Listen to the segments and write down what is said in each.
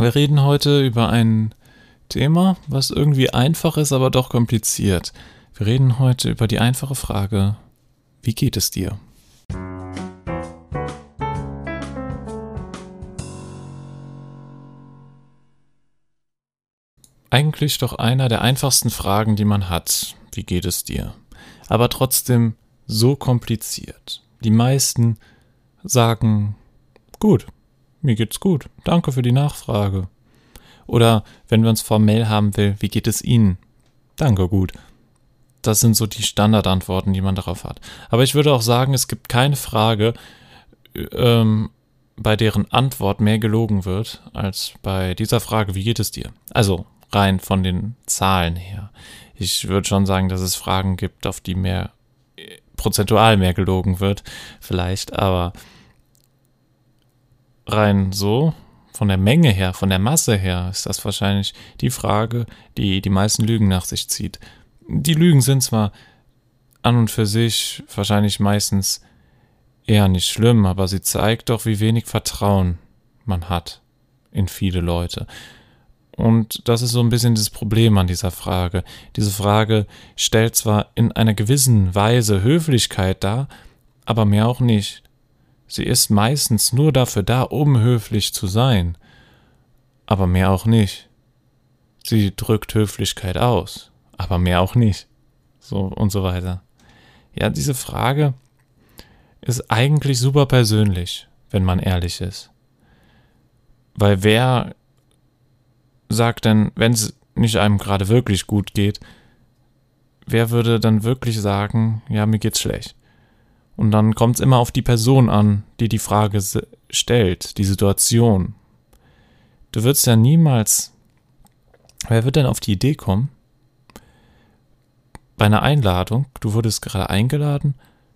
Wir reden heute über ein Thema, was irgendwie einfach ist, aber doch kompliziert. Wir reden heute über die einfache Frage, wie geht es dir? Eigentlich doch einer der einfachsten Fragen, die man hat. Wie geht es dir? Aber trotzdem so kompliziert. Die meisten sagen, gut, mir geht's gut. Danke für die Nachfrage. Oder wenn wir uns formell haben will, wie geht es Ihnen? Danke, gut. Das sind so die Standardantworten, die man darauf hat. Aber ich würde auch sagen, es gibt keine Frage, ähm, bei deren Antwort mehr gelogen wird, als bei dieser Frage, wie geht es dir? Also rein von den Zahlen her. Ich würde schon sagen, dass es Fragen gibt, auf die mehr prozentual mehr gelogen wird, vielleicht, aber rein so, von der Menge her, von der Masse her, ist das wahrscheinlich die Frage, die die meisten Lügen nach sich zieht. Die Lügen sind zwar an und für sich wahrscheinlich meistens eher nicht schlimm, aber sie zeigt doch, wie wenig Vertrauen man hat in viele Leute. Und das ist so ein bisschen das Problem an dieser Frage. Diese Frage stellt zwar in einer gewissen Weise Höflichkeit dar, aber mehr auch nicht. Sie ist meistens nur dafür da, um höflich zu sein, aber mehr auch nicht. Sie drückt Höflichkeit aus, aber mehr auch nicht. So und so weiter. Ja, diese Frage ist eigentlich super persönlich, wenn man ehrlich ist. Weil wer sagt denn, wenn es nicht einem gerade wirklich gut geht, wer würde dann wirklich sagen, ja, mir geht's schlecht? Und dann kommt es immer auf die Person an, die die Frage stellt, die Situation. Du würdest ja niemals. Wer wird denn auf die Idee kommen? Bei einer Einladung, du wurdest gerade eingeladen,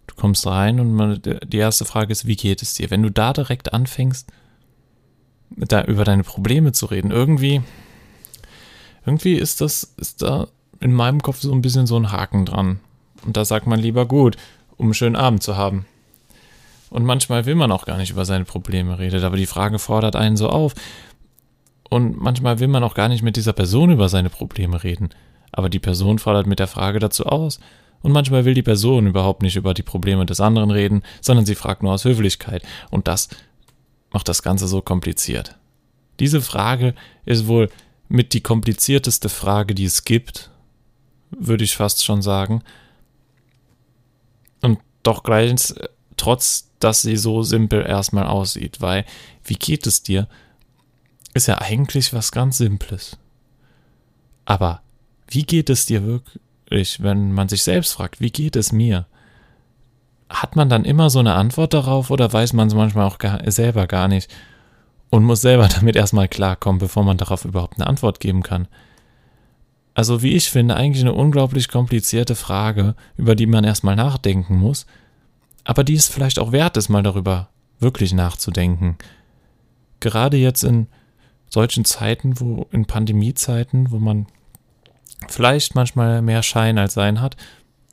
du kommst rein und man, die erste Frage ist, wie geht es dir? Wenn du da direkt anfängst, da über deine Probleme zu reden, irgendwie, irgendwie ist das, ist da in meinem Kopf so ein bisschen so ein Haken dran. Und da sagt man lieber gut, um einen schönen Abend zu haben. Und manchmal will man auch gar nicht über seine Probleme reden, aber die Frage fordert einen so auf. Und manchmal will man auch gar nicht mit dieser Person über seine Probleme reden, aber die Person fordert mit der Frage dazu aus. Und manchmal will die Person überhaupt nicht über die Probleme des anderen reden, sondern sie fragt nur aus Höflichkeit. Und das macht das Ganze so kompliziert. Diese Frage ist wohl mit die komplizierteste Frage, die es gibt, würde ich fast schon sagen doch gleich, trotz dass sie so simpel erstmal aussieht, weil wie geht es dir? Ist ja eigentlich was ganz Simples. Aber wie geht es dir wirklich, wenn man sich selbst fragt, wie geht es mir? Hat man dann immer so eine Antwort darauf oder weiß man es manchmal auch gar, selber gar nicht und muss selber damit erstmal klarkommen, bevor man darauf überhaupt eine Antwort geben kann? Also wie ich finde, eigentlich eine unglaublich komplizierte Frage, über die man erstmal nachdenken muss, aber die es vielleicht auch wert ist, mal darüber wirklich nachzudenken. Gerade jetzt in solchen Zeiten, wo in Pandemiezeiten, wo man vielleicht manchmal mehr Schein als Sein hat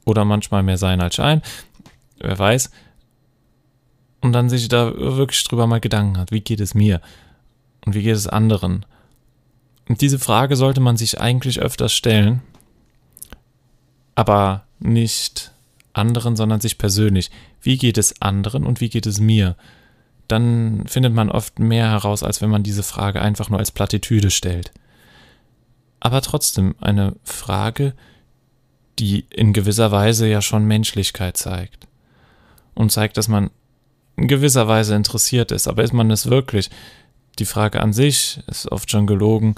oder manchmal mehr Sein als Schein, wer weiß, und dann sich da wirklich drüber mal Gedanken hat, wie geht es mir und wie geht es anderen? Und diese Frage sollte man sich eigentlich öfters stellen, aber nicht anderen, sondern sich persönlich. Wie geht es anderen und wie geht es mir? Dann findet man oft mehr heraus, als wenn man diese Frage einfach nur als Plattitüde stellt. Aber trotzdem eine Frage, die in gewisser Weise ja schon Menschlichkeit zeigt. Und zeigt, dass man in gewisser Weise interessiert ist. Aber ist man es wirklich? Die Frage an sich ist oft schon gelogen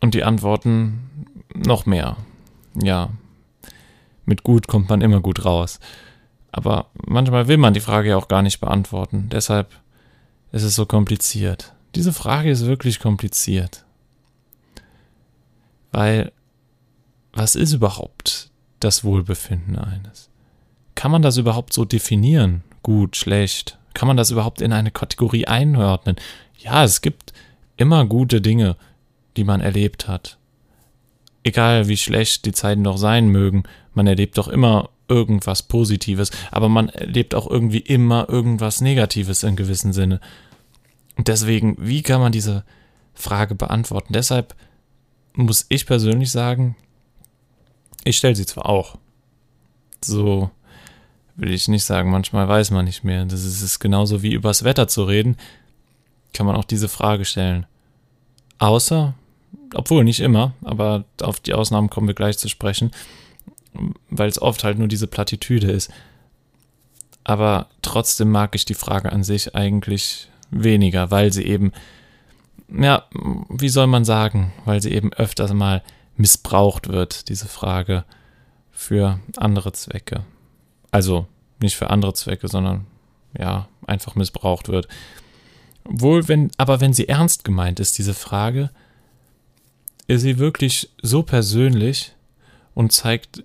und die Antworten noch mehr. Ja, mit gut kommt man immer gut raus. Aber manchmal will man die Frage ja auch gar nicht beantworten. Deshalb ist es so kompliziert. Diese Frage ist wirklich kompliziert. Weil, was ist überhaupt das Wohlbefinden eines? Kann man das überhaupt so definieren? Gut, schlecht? Kann man das überhaupt in eine Kategorie einordnen? Ja, es gibt immer gute Dinge die man erlebt hat. Egal wie schlecht die Zeiten doch sein mögen, man erlebt doch immer irgendwas Positives, aber man erlebt auch irgendwie immer irgendwas Negatives in gewissem Sinne. Und deswegen, wie kann man diese Frage beantworten? Deshalb muss ich persönlich sagen, ich stelle sie zwar auch. So will ich nicht sagen, manchmal weiß man nicht mehr. Das ist, ist genauso wie übers Wetter zu reden, kann man auch diese Frage stellen. Außer, obwohl nicht immer, aber auf die Ausnahmen kommen wir gleich zu sprechen, weil es oft halt nur diese Plattitüde ist. Aber trotzdem mag ich die Frage an sich eigentlich weniger, weil sie eben, ja, wie soll man sagen, weil sie eben öfters mal missbraucht wird, diese Frage, für andere Zwecke. Also nicht für andere Zwecke, sondern ja, einfach missbraucht wird. Wohl, wenn, aber wenn sie ernst gemeint ist, diese Frage, ist sie wirklich so persönlich und zeigt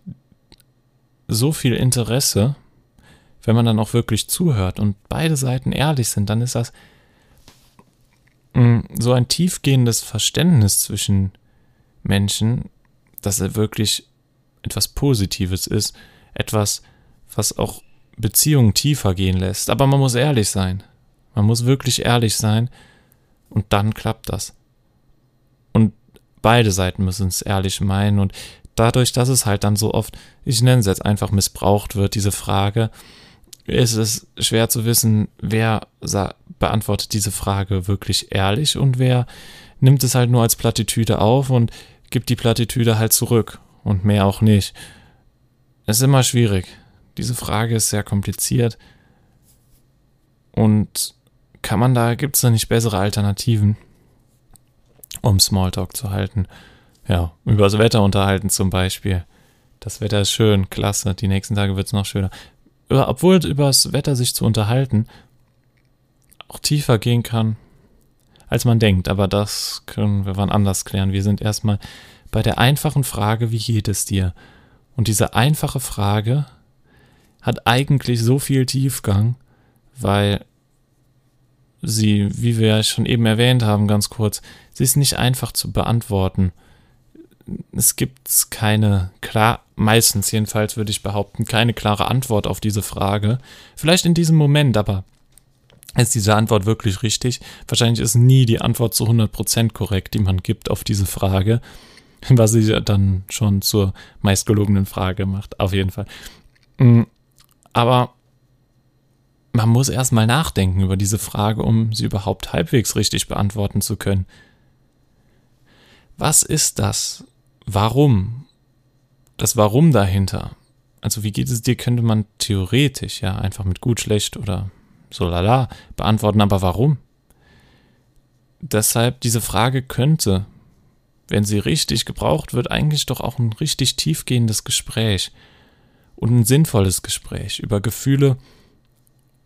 so viel Interesse, wenn man dann auch wirklich zuhört und beide Seiten ehrlich sind, dann ist das mm, so ein tiefgehendes Verständnis zwischen Menschen, dass er wirklich etwas Positives ist, etwas, was auch Beziehungen tiefer gehen lässt. Aber man muss ehrlich sein. Man muss wirklich ehrlich sein und dann klappt das. Und beide Seiten müssen es ehrlich meinen und dadurch, dass es halt dann so oft, ich nenne es jetzt einfach missbraucht wird, diese Frage, ist es schwer zu wissen, wer beantwortet diese Frage wirklich ehrlich und wer nimmt es halt nur als Plattitüde auf und gibt die Plattitüde halt zurück und mehr auch nicht. Es ist immer schwierig. Diese Frage ist sehr kompliziert und kann man da, gibt es da nicht bessere Alternativen, um Smalltalk zu halten? Ja, über das Wetter unterhalten zum Beispiel. Das Wetter ist schön, klasse. Die nächsten Tage wird es noch schöner. Obwohl über das Wetter sich zu unterhalten auch tiefer gehen kann, als man denkt. Aber das können wir wann anders klären. Wir sind erstmal bei der einfachen Frage, wie geht es dir? Und diese einfache Frage hat eigentlich so viel Tiefgang, weil sie, wie wir ja schon eben erwähnt haben, ganz kurz, sie ist nicht einfach zu beantworten. Es gibt keine klar, meistens jedenfalls würde ich behaupten, keine klare Antwort auf diese Frage. Vielleicht in diesem Moment, aber ist diese Antwort wirklich richtig? Wahrscheinlich ist nie die Antwort zu 100% korrekt, die man gibt auf diese Frage, was sie dann schon zur meistgelogenen Frage macht, auf jeden Fall. Aber man muss erstmal nachdenken über diese Frage, um sie überhaupt halbwegs richtig beantworten zu können. Was ist das? Warum? Das Warum dahinter? Also wie geht es dir, könnte man theoretisch ja einfach mit gut, schlecht oder so lala beantworten, aber warum? Deshalb diese Frage könnte, wenn sie richtig gebraucht wird, eigentlich doch auch ein richtig tiefgehendes Gespräch und ein sinnvolles Gespräch über Gefühle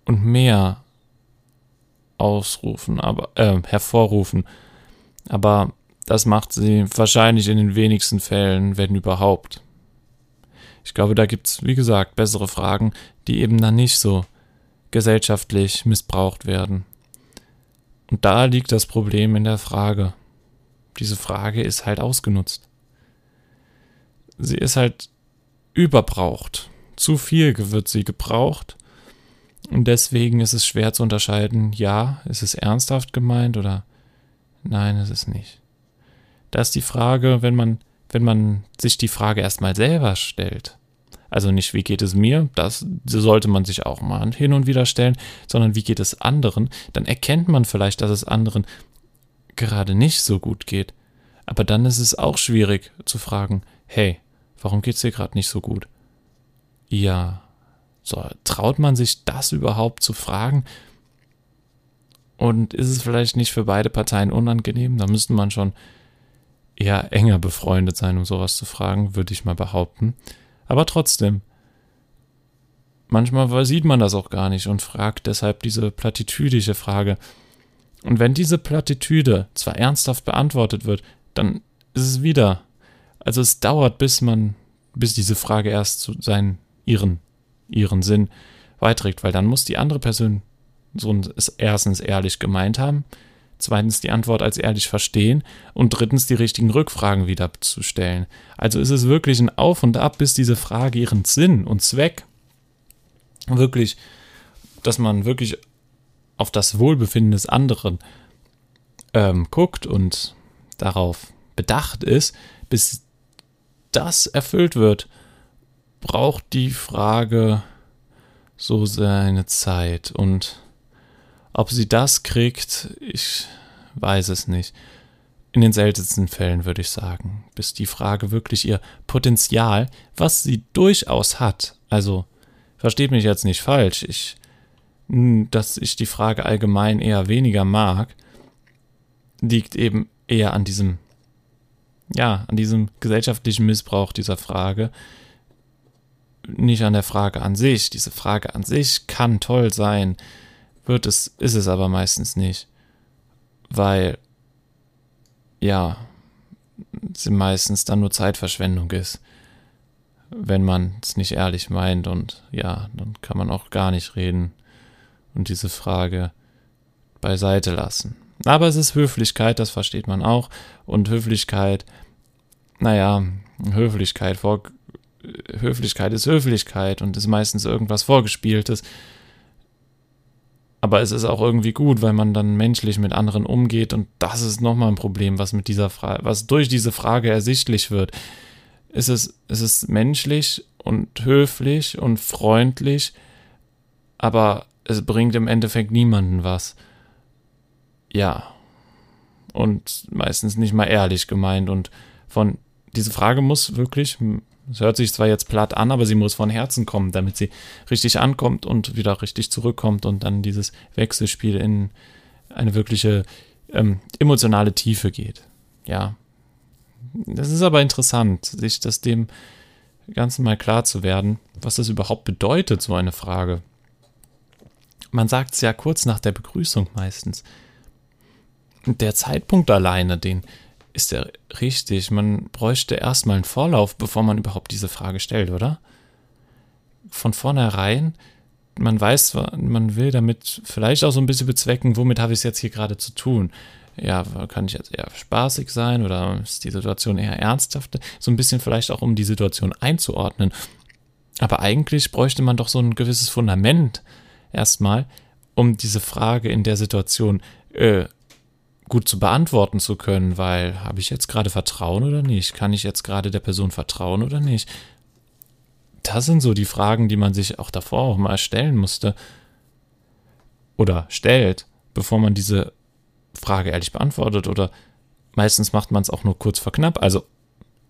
und mehr ausrufen, aber äh, hervorrufen. Aber das macht sie wahrscheinlich in den wenigsten Fällen, wenn überhaupt. Ich glaube, da gibt es, wie gesagt, bessere Fragen, die eben dann nicht so gesellschaftlich missbraucht werden. Und da liegt das Problem in der Frage. Diese Frage ist halt ausgenutzt. Sie ist halt überbraucht. Zu viel wird sie gebraucht und deswegen ist es schwer zu unterscheiden, ja, ist es ernsthaft gemeint oder nein, ist es nicht. Da ist die Frage, wenn man, wenn man sich die Frage erstmal selber stellt, also nicht, wie geht es mir, das sollte man sich auch mal hin und wieder stellen, sondern wie geht es anderen, dann erkennt man vielleicht, dass es anderen gerade nicht so gut geht. Aber dann ist es auch schwierig zu fragen, hey, warum geht es dir gerade nicht so gut? Ja, so, traut man sich das überhaupt zu fragen? Und ist es vielleicht nicht für beide Parteien unangenehm? Da müsste man schon eher enger befreundet sein, um sowas zu fragen, würde ich mal behaupten. Aber trotzdem, manchmal sieht man das auch gar nicht und fragt deshalb diese plattitüdische Frage. Und wenn diese Plattitüde zwar ernsthaft beantwortet wird, dann ist es wieder. Also es dauert, bis man, bis diese Frage erst zu seinen, ihren ihren Sinn beiträgt, weil dann muss die andere Person so erstens ehrlich gemeint haben, zweitens die Antwort als ehrlich verstehen und drittens die richtigen Rückfragen wieder zu stellen. Also ist es wirklich ein Auf und Ab, bis diese Frage ihren Sinn und Zweck wirklich, dass man wirklich auf das Wohlbefinden des anderen ähm, guckt und darauf bedacht ist, bis das erfüllt wird, braucht die Frage so seine Zeit. Und ob sie das kriegt, ich weiß es nicht. In den seltensten Fällen würde ich sagen, bis die Frage wirklich ihr Potenzial, was sie durchaus hat, also versteht mich jetzt nicht falsch, ich, dass ich die Frage allgemein eher weniger mag, liegt eben eher an diesem, ja, an diesem gesellschaftlichen Missbrauch dieser Frage, nicht an der Frage an sich. Diese Frage an sich kann toll sein, wird es, ist es aber meistens nicht. Weil, ja, sie meistens dann nur Zeitverschwendung ist. Wenn man es nicht ehrlich meint und ja, dann kann man auch gar nicht reden und diese Frage beiseite lassen. Aber es ist Höflichkeit, das versteht man auch. Und Höflichkeit, naja, Höflichkeit vor, Höflichkeit ist Höflichkeit und ist meistens irgendwas Vorgespieltes. Aber es ist auch irgendwie gut, weil man dann menschlich mit anderen umgeht und das ist nochmal ein Problem, was mit dieser Frage, was durch diese Frage ersichtlich wird. Es ist, es ist menschlich und höflich und freundlich, aber es bringt im Endeffekt niemanden was. Ja. Und meistens nicht mal ehrlich gemeint und von diese Frage muss wirklich es hört sich zwar jetzt platt an, aber sie muss von Herzen kommen, damit sie richtig ankommt und wieder richtig zurückkommt und dann dieses Wechselspiel in eine wirkliche ähm, emotionale Tiefe geht. Ja. Das ist aber interessant, sich das dem Ganzen mal klar zu werden, was das überhaupt bedeutet, so eine Frage. Man sagt es ja kurz nach der Begrüßung meistens. Der Zeitpunkt alleine, den ist der richtig? Man bräuchte erstmal einen Vorlauf, bevor man überhaupt diese Frage stellt, oder? Von vornherein, man weiß man will damit vielleicht auch so ein bisschen bezwecken, womit habe ich es jetzt hier gerade zu tun? Ja, kann ich jetzt eher spaßig sein oder ist die Situation eher ernsthaft? So ein bisschen vielleicht auch, um die Situation einzuordnen. Aber eigentlich bräuchte man doch so ein gewisses Fundament erstmal, um diese Frage in der Situation äh, gut zu beantworten zu können, weil habe ich jetzt gerade Vertrauen oder nicht? Kann ich jetzt gerade der Person vertrauen oder nicht? Das sind so die Fragen, die man sich auch davor auch mal stellen musste oder stellt, bevor man diese Frage ehrlich beantwortet oder meistens macht man es auch nur kurz vor knapp, also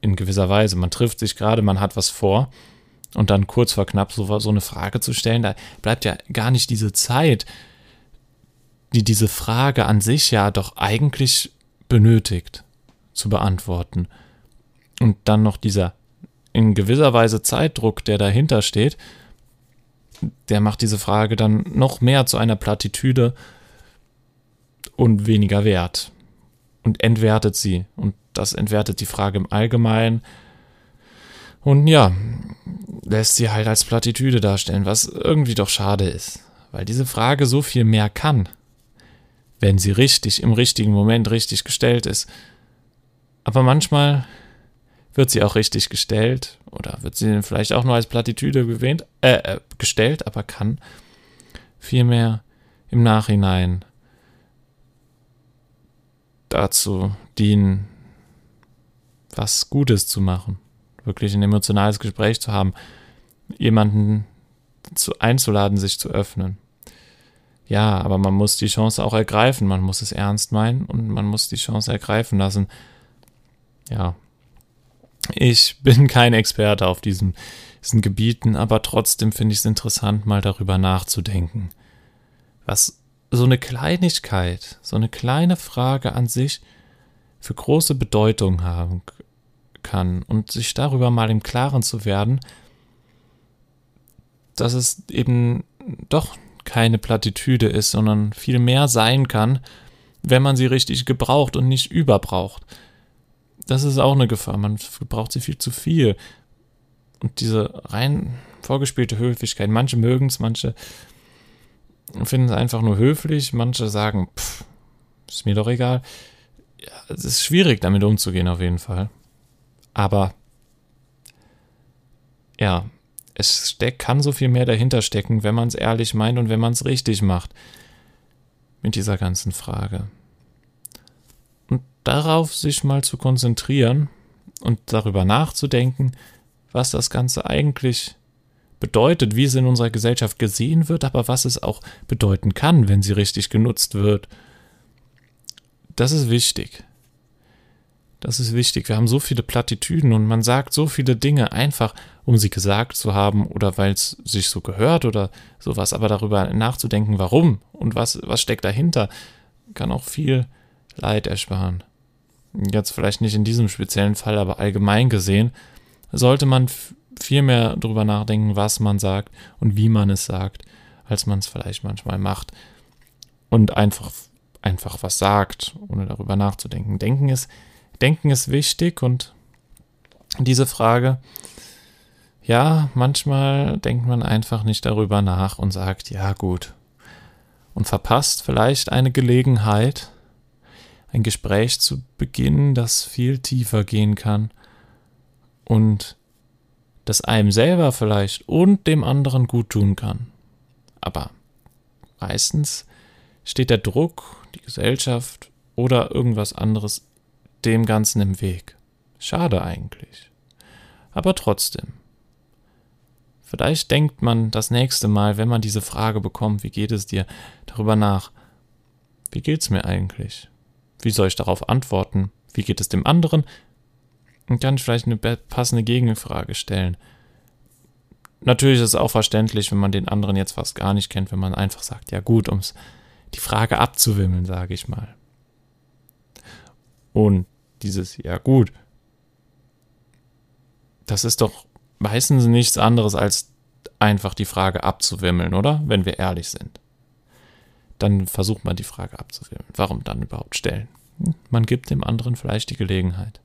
in gewisser Weise, man trifft sich gerade, man hat was vor und dann kurz vor knapp so, so eine Frage zu stellen, da bleibt ja gar nicht diese Zeit, die diese Frage an sich ja doch eigentlich benötigt zu beantworten. Und dann noch dieser in gewisser Weise Zeitdruck, der dahinter steht, der macht diese Frage dann noch mehr zu einer Plattitüde und weniger wert und entwertet sie. Und das entwertet die Frage im Allgemeinen. Und ja, lässt sie halt als Plattitüde darstellen, was irgendwie doch schade ist, weil diese Frage so viel mehr kann wenn sie richtig, im richtigen Moment richtig gestellt ist. Aber manchmal wird sie auch richtig gestellt oder wird sie vielleicht auch nur als Plattitüde gewähnt, äh, äh, gestellt, aber kann vielmehr im Nachhinein dazu dienen, was Gutes zu machen, wirklich ein emotionales Gespräch zu haben, jemanden zu, einzuladen, sich zu öffnen. Ja, aber man muss die Chance auch ergreifen, man muss es ernst meinen und man muss die Chance ergreifen lassen. Ja. Ich bin kein Experte auf diesen, diesen Gebieten, aber trotzdem finde ich es interessant, mal darüber nachzudenken. Was so eine Kleinigkeit, so eine kleine Frage an sich für große Bedeutung haben kann und sich darüber mal im Klaren zu werden, dass es eben doch keine Plattitüde ist, sondern viel mehr sein kann, wenn man sie richtig gebraucht und nicht überbraucht. Das ist auch eine Gefahr. Man braucht sie viel zu viel. Und diese rein vorgespielte Höflichkeit, manche mögen es, manche finden es einfach nur höflich, manche sagen, pff, ist mir doch egal. Ja, es ist schwierig, damit umzugehen, auf jeden Fall. Aber ja, es steck, kann so viel mehr dahinter stecken, wenn man es ehrlich meint und wenn man es richtig macht. mit dieser ganzen Frage. Und darauf sich mal zu konzentrieren und darüber nachzudenken, was das Ganze eigentlich bedeutet, wie es in unserer Gesellschaft gesehen wird, aber was es auch bedeuten kann, wenn sie richtig genutzt wird. Das ist wichtig. Das ist wichtig. Wir haben so viele Plattitüden und man sagt so viele Dinge einfach, um sie gesagt zu haben oder weil es sich so gehört oder sowas. Aber darüber nachzudenken, warum und was, was steckt dahinter, kann auch viel Leid ersparen. Jetzt vielleicht nicht in diesem speziellen Fall, aber allgemein gesehen, sollte man viel mehr darüber nachdenken, was man sagt und wie man es sagt, als man es vielleicht manchmal macht. Und einfach, einfach was sagt, ohne darüber nachzudenken. Denken ist Denken ist wichtig und diese Frage, ja, manchmal denkt man einfach nicht darüber nach und sagt, ja gut, und verpasst vielleicht eine Gelegenheit, ein Gespräch zu beginnen, das viel tiefer gehen kann und das einem selber vielleicht und dem anderen gut tun kann. Aber meistens steht der Druck, die Gesellschaft oder irgendwas anderes dem Ganzen im Weg. Schade eigentlich. Aber trotzdem. Vielleicht denkt man das nächste Mal, wenn man diese Frage bekommt, wie geht es dir, darüber nach. Wie geht's mir eigentlich? Wie soll ich darauf antworten? Wie geht es dem anderen? Und kann ich vielleicht eine passende Gegenfrage stellen. Natürlich ist es auch verständlich, wenn man den anderen jetzt fast gar nicht kennt, wenn man einfach sagt, ja gut, um die Frage abzuwimmeln, sage ich mal. Und dieses, ja gut, das ist doch meistens nichts anderes als einfach die Frage abzuwimmeln, oder? Wenn wir ehrlich sind. Dann versucht man die Frage abzuwimmeln. Warum dann überhaupt stellen? Hm, man gibt dem anderen vielleicht die Gelegenheit.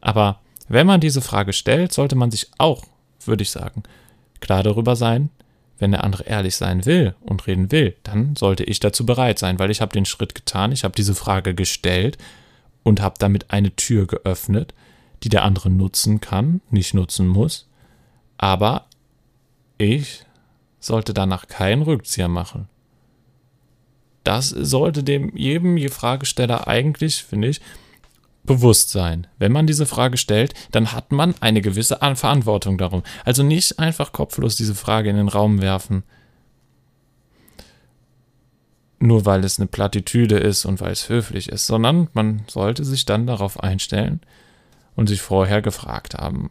Aber wenn man diese Frage stellt, sollte man sich auch, würde ich sagen, klar darüber sein, wenn der andere ehrlich sein will und reden will, dann sollte ich dazu bereit sein, weil ich habe den Schritt getan, ich habe diese Frage gestellt und habe damit eine Tür geöffnet, die der andere nutzen kann, nicht nutzen muss, aber ich sollte danach keinen Rückzieher machen. Das sollte dem jedem Fragesteller eigentlich, finde ich, bewusst sein. Wenn man diese Frage stellt, dann hat man eine gewisse Verantwortung darum. Also nicht einfach kopflos diese Frage in den Raum werfen, nur weil es eine Plattitüde ist und weil es höflich ist, sondern man sollte sich dann darauf einstellen und sich vorher gefragt haben,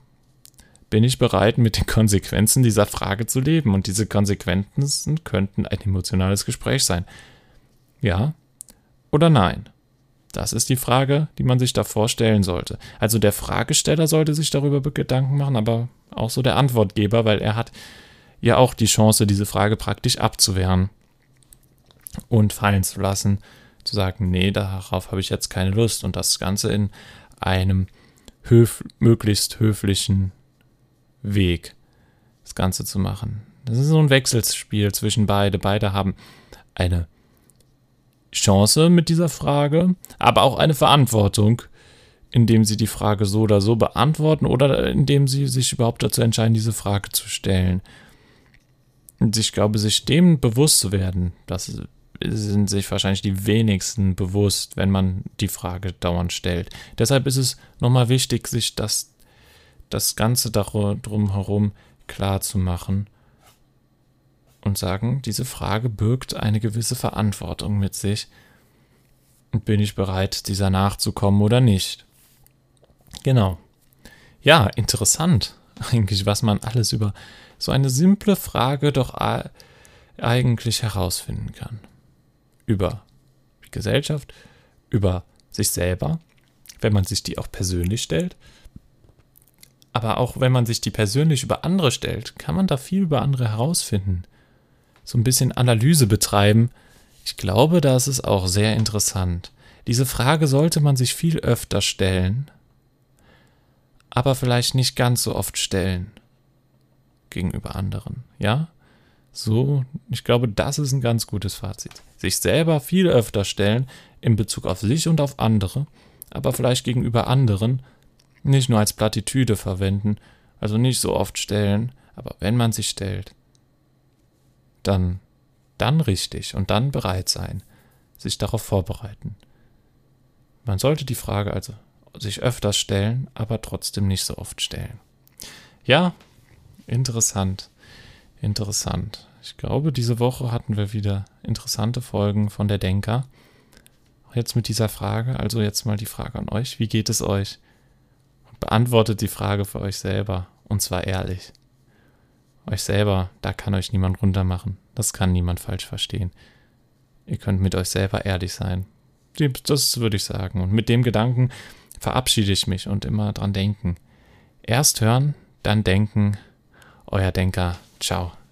bin ich bereit, mit den Konsequenzen dieser Frage zu leben? Und diese Konsequenzen könnten ein emotionales Gespräch sein. Ja oder nein? Das ist die Frage, die man sich davor stellen sollte. Also der Fragesteller sollte sich darüber Gedanken machen, aber auch so der Antwortgeber, weil er hat ja auch die Chance, diese Frage praktisch abzuwehren und fallen zu lassen, zu sagen, nee, darauf habe ich jetzt keine Lust und das Ganze in einem höf möglichst höflichen Weg das Ganze zu machen. Das ist so ein Wechselspiel zwischen beide. Beide haben eine Chance mit dieser Frage, aber auch eine Verantwortung, indem sie die Frage so oder so beantworten oder indem sie sich überhaupt dazu entscheiden, diese Frage zu stellen. Und ich glaube, sich dem bewusst zu werden, dass sind sich wahrscheinlich die wenigsten bewusst, wenn man die Frage dauernd stellt. Deshalb ist es nochmal wichtig, sich das, das Ganze darum herum klar zu machen und sagen, diese Frage birgt eine gewisse Verantwortung mit sich. Und bin ich bereit, dieser nachzukommen oder nicht? Genau. Ja, interessant eigentlich, was man alles über so eine simple Frage doch eigentlich herausfinden kann über die Gesellschaft, über sich selber, wenn man sich die auch persönlich stellt. Aber auch wenn man sich die persönlich über andere stellt, kann man da viel über andere herausfinden. So ein bisschen Analyse betreiben. Ich glaube, da ist es auch sehr interessant. Diese Frage sollte man sich viel öfter stellen, aber vielleicht nicht ganz so oft stellen gegenüber anderen, ja? So, ich glaube, das ist ein ganz gutes Fazit. Sich selber viel öfter stellen in Bezug auf sich und auf andere, aber vielleicht gegenüber anderen nicht nur als Plattitüde verwenden, also nicht so oft stellen, aber wenn man sich stellt, dann, dann richtig und dann bereit sein, sich darauf vorbereiten. Man sollte die Frage also sich öfters stellen, aber trotzdem nicht so oft stellen. Ja, interessant. Interessant. Ich glaube, diese Woche hatten wir wieder interessante Folgen von der Denker. Jetzt mit dieser Frage, also jetzt mal die Frage an euch, wie geht es euch? Beantwortet die Frage für euch selber und zwar ehrlich. Euch selber, da kann euch niemand runtermachen. Das kann niemand falsch verstehen. Ihr könnt mit euch selber ehrlich sein. Das würde ich sagen. Und mit dem Gedanken verabschiede ich mich und immer dran denken. Erst hören, dann denken. Euer Denker. Ciao.